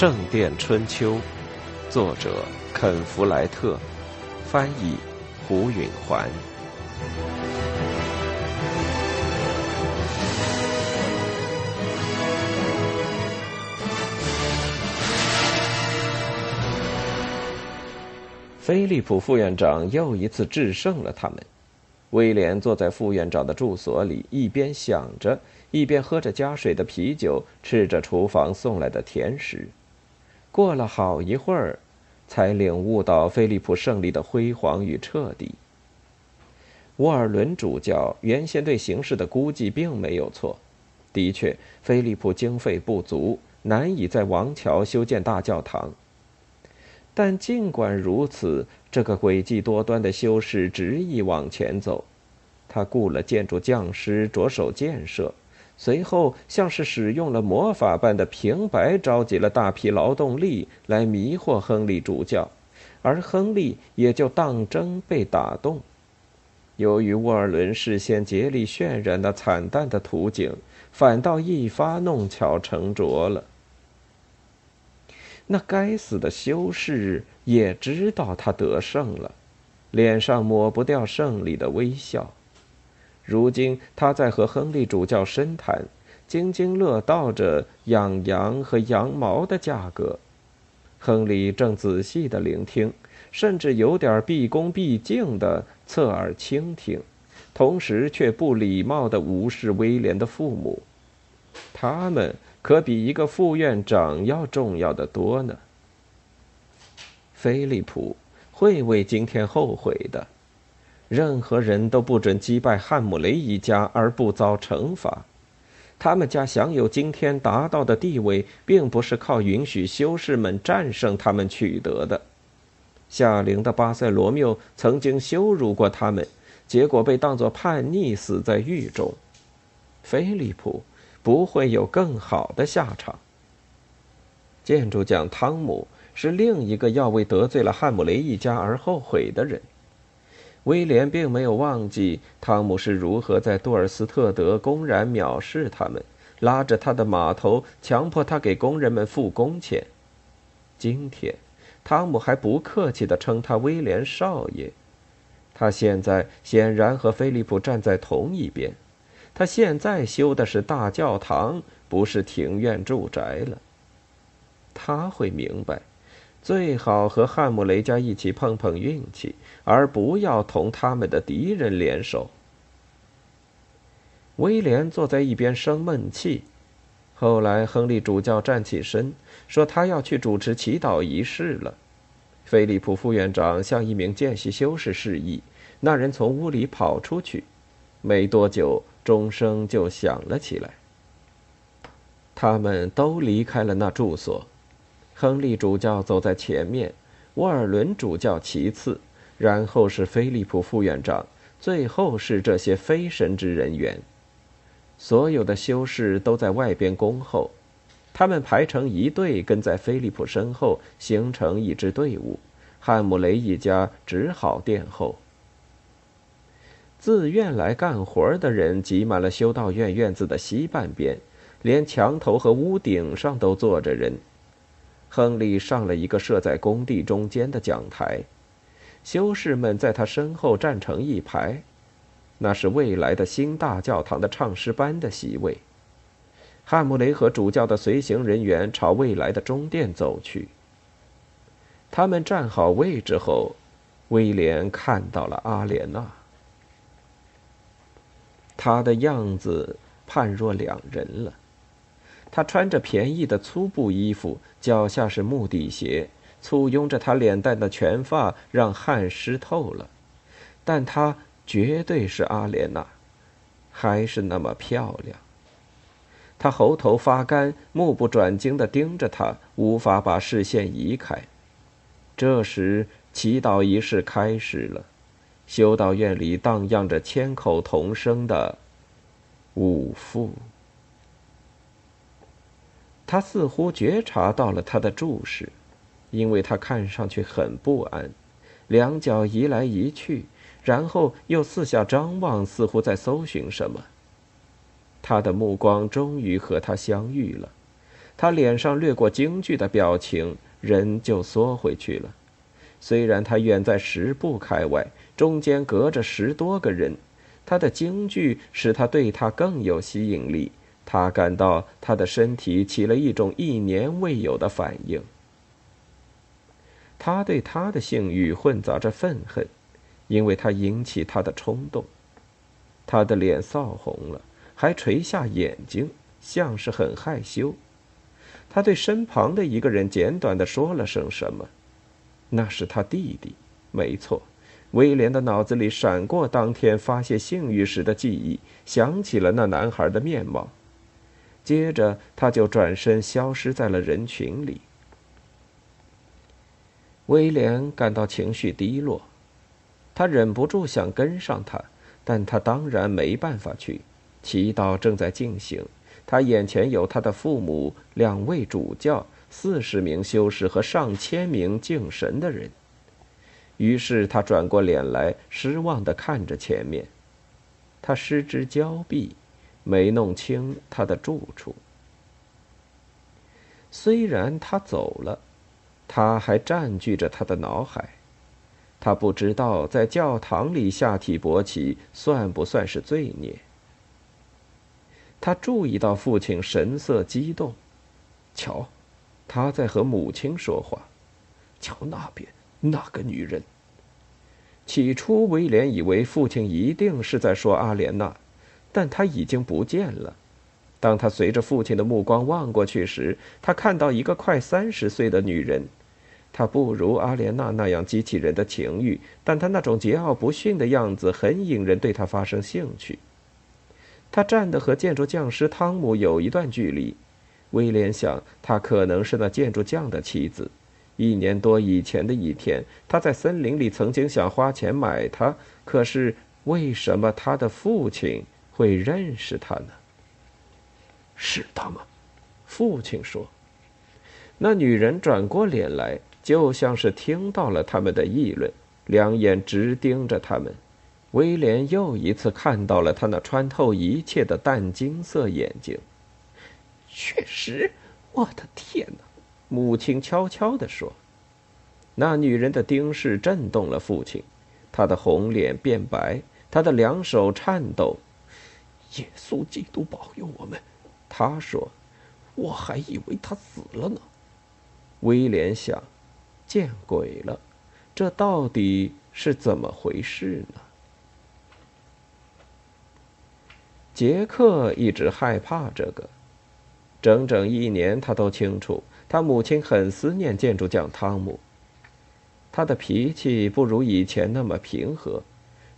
圣殿春秋》，作者肯·弗莱特，翻译胡允环。菲利普副院长又一次制胜了他们。威廉坐在副院长的住所里，一边想着，一边喝着加水的啤酒，吃着厨房送来的甜食。过了好一会儿，才领悟到菲利普胜利的辉煌与彻底。沃尔伦主教原先对形势的估计并没有错，的确，菲利普经费不足，难以在王桥修建大教堂。但尽管如此，这个诡计多端的修士执意往前走。他雇了建筑匠师着手建设，随后像是使用了魔法般的平白召集了大批劳动力来迷惑亨利主教，而亨利也就当真被打动。由于沃尔伦事先竭力渲染那惨淡的图景，反倒一发弄巧成拙了。那该死的修士也知道他得胜了，脸上抹不掉胜利的微笑。如今他在和亨利主教深谈，津津乐道着养羊和羊毛的价格。亨利正仔细的聆听，甚至有点毕恭毕敬的侧耳倾听，同时却不礼貌的无视威廉的父母。他们。可比一个副院长要重要的多呢。菲利普会为今天后悔的。任何人都不准击败汉姆雷一家而不遭惩罚。他们家享有今天达到的地位，并不是靠允许修士们战胜他们取得的。夏灵的巴塞罗缪曾经羞辱过他们，结果被当作叛逆死在狱中。菲利普。不会有更好的下场。建筑匠汤姆是另一个要为得罪了汉姆雷一家而后悔的人。威廉并没有忘记汤姆是如何在杜尔斯特德公然藐视他们，拉着他的码头，强迫他给工人们付工钱。今天，汤姆还不客气地称他威廉少爷。他现在显然和菲利普站在同一边。他现在修的是大教堂，不是庭院住宅了。他会明白，最好和汉姆雷家一起碰碰运气，而不要同他们的敌人联手。威廉坐在一边生闷气。后来，亨利主教站起身，说他要去主持祈祷仪式了。菲利普副院长向一名见习修士示意，那人从屋里跑出去。没多久。钟声就响了起来。他们都离开了那住所，亨利主教走在前面，沃尔伦主教其次，然后是菲利普副院长，最后是这些非神职人员。所有的修士都在外边恭候，他们排成一队，跟在菲利普身后，形成一支队伍。汉姆雷一家只好殿后。自愿来干活的人挤满了修道院院子的西半边，连墙头和屋顶上都坐着人。亨利上了一个设在工地中间的讲台，修士们在他身后站成一排，那是未来的新大教堂的唱诗班的席位。汉姆雷和主教的随行人员朝未来的中殿走去。他们站好位置后，威廉看到了阿莲娜。他的样子判若两人了。他穿着便宜的粗布衣服，脚下是木底鞋，簇拥着他脸蛋的全发让汗湿透了。但他绝对是阿莲娜，还是那么漂亮。他喉头发干，目不转睛地盯着他，无法把视线移开。这时，祈祷仪式开始了。修道院里荡漾着千口同声的五父。他似乎觉察到了他的注视，因为他看上去很不安，两脚移来移去，然后又四下张望，似乎在搜寻什么。他的目光终于和他相遇了，他脸上掠过惊惧的表情，人就缩回去了。虽然他远在十步开外，中间隔着十多个人，他的惊惧使他对他更有吸引力。他感到他的身体起了一种一年未有的反应。他对他的性欲混杂着愤恨，因为他引起他的冲动。他的脸臊红了，还垂下眼睛，像是很害羞。他对身旁的一个人简短的说了声什么，那是他弟弟。没错，威廉的脑子里闪过当天发泄性欲时的记忆，想起了那男孩的面貌。接着，他就转身消失在了人群里。威廉感到情绪低落，他忍不住想跟上他，但他当然没办法去。祈祷正在进行，他眼前有他的父母、两位主教、四十名修士和上千名敬神的人。于是他转过脸来，失望的看着前面。他失之交臂。没弄清他的住处。虽然他走了，他还占据着他的脑海。他不知道在教堂里下体勃起算不算是罪孽。他注意到父亲神色激动，瞧，他在和母亲说话。瞧那边那个女人。起初，威廉以为父亲一定是在说阿莲娜。但他已经不见了。当他随着父亲的目光望过去时，他看到一个快三十岁的女人。她不如阿莲娜那样激起人的情欲，但她那种桀骜不驯的样子很引人对她发生兴趣。她站得和建筑匠师汤姆有一段距离。威廉想，她可能是那建筑匠的妻子。一年多以前的一天，他在森林里曾经想花钱买她，可是为什么他的父亲？会认识他呢？是他吗？父亲说。那女人转过脸来，就像是听到了他们的议论，两眼直盯着他们。威廉又一次看到了他那穿透一切的淡金色眼睛。确实，我的天哪！母亲悄悄地说。那女人的盯视震动了父亲，他的红脸变白，他的两手颤抖。耶稣基督保佑我们，他说：“我还以为他死了呢。”威廉想：“见鬼了，这到底是怎么回事呢？”杰克一直害怕这个，整整一年，他都清楚，他母亲很思念建筑匠汤姆。他的脾气不如以前那么平和。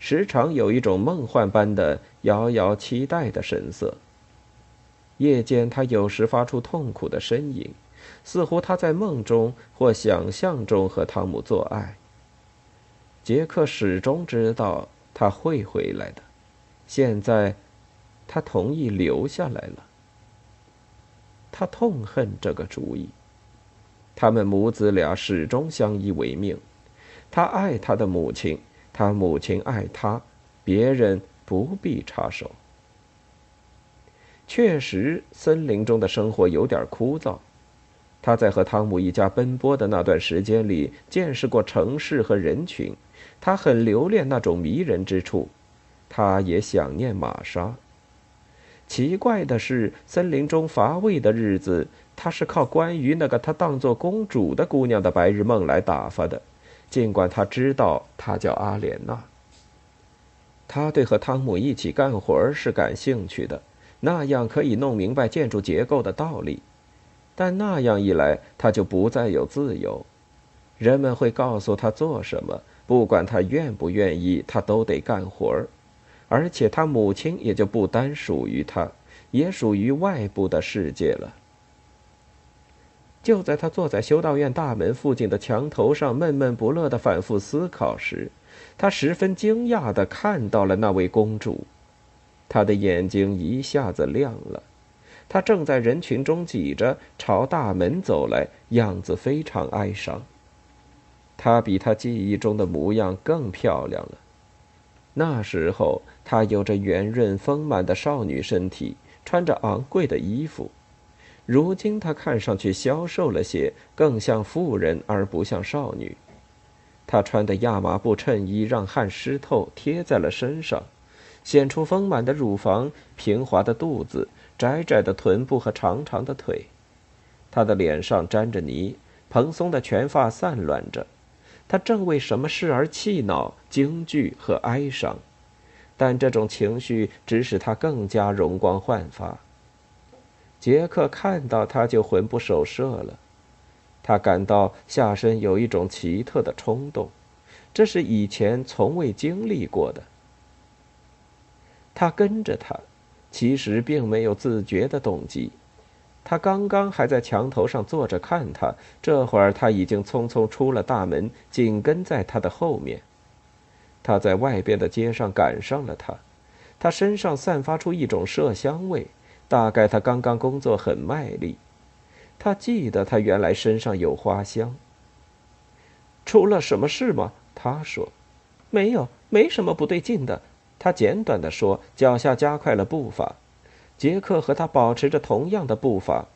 时常有一种梦幻般的遥遥期待的神色。夜间，他有时发出痛苦的呻吟，似乎他在梦中或想象中和汤姆做爱。杰克始终知道他会回来的，现在，他同意留下来了。他痛恨这个主意。他们母子俩始终相依为命，他爱他的母亲。他母亲爱他，别人不必插手。确实，森林中的生活有点枯燥。他在和汤姆一家奔波的那段时间里，见识过城市和人群，他很留恋那种迷人之处。他也想念玛莎。奇怪的是，森林中乏味的日子，他是靠关于那个他当做公主的姑娘的白日梦来打发的。尽管他知道他叫阿莲娜，他对和汤姆一起干活是感兴趣的，那样可以弄明白建筑结构的道理。但那样一来，他就不再有自由。人们会告诉他做什么，不管他愿不愿意，他都得干活而且他母亲也就不单属于他，也属于外部的世界了。就在他坐在修道院大门附近的墙头上闷闷不乐的反复思考时，他十分惊讶的看到了那位公主，她的眼睛一下子亮了，她正在人群中挤着朝大门走来，样子非常哀伤。她比他记忆中的模样更漂亮了，那时候她有着圆润丰满的少女身体，穿着昂贵的衣服。如今她看上去消瘦了些，更像妇人而不像少女。她穿的亚麻布衬衣让汗湿透，贴在了身上，显出丰满的乳房、平滑的肚子、窄窄的臀部和长长的腿。她的脸上沾着泥，蓬松的全发散乱着。她正为什么事而气恼、惊惧和哀伤，但这种情绪只使她更加容光焕发。杰克看到他就魂不守舍了。他感到下身有一种奇特的冲动，这是以前从未经历过的。他跟着他，其实并没有自觉的动机。他刚刚还在墙头上坐着看他，这会儿他已经匆匆出了大门，紧跟在他的后面。他在外边的街上赶上了他，他身上散发出一种麝香味，大概他刚刚工作很卖力。他记得他原来身上有花香。出了什么事吗？他说：“没有，没什么不对劲的。”他简短的说，脚下加快了步伐。杰克和他保持着同样的步伐。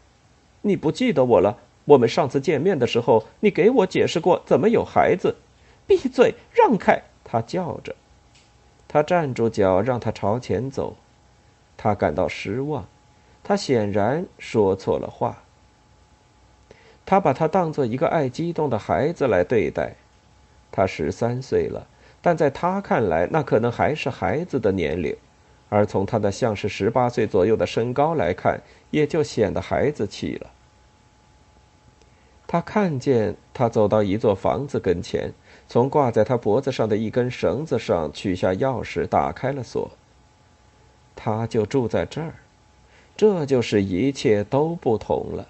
你不记得我了？我们上次见面的时候，你给我解释过怎么有孩子。闭嘴，让开！他叫着。他站住脚，让他朝前走。他感到失望。他显然说错了话。他把他当做一个爱激动的孩子来对待，他十三岁了，但在他看来，那可能还是孩子的年龄，而从他的像是十八岁左右的身高来看，也就显得孩子气了。他看见他走到一座房子跟前，从挂在他脖子上的一根绳子上取下钥匙，打开了锁。他就住在这儿，这就是一切都不同了。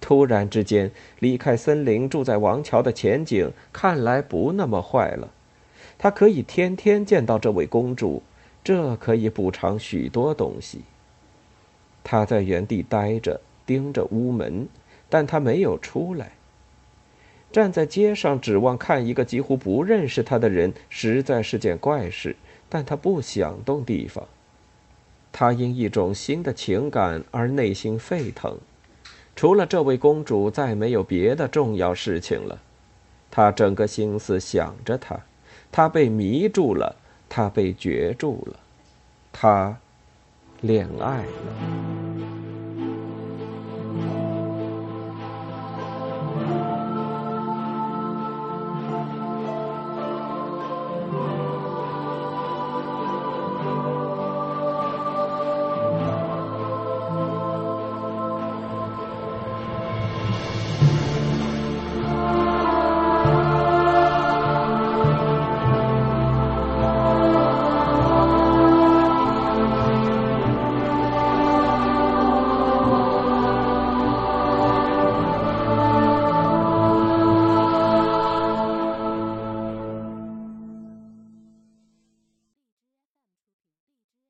突然之间，离开森林，住在王桥的前景看来不那么坏了。他可以天天见到这位公主，这可以补偿许多东西。他在原地呆着，盯着屋门，但他没有出来。站在街上指望看一个几乎不认识他的人，实在是件怪事。但他不想动地方。他因一种新的情感而内心沸腾。除了这位公主，再没有别的重要事情了。他整个心思想着她，他被迷住了，他被绝住了，他恋爱了。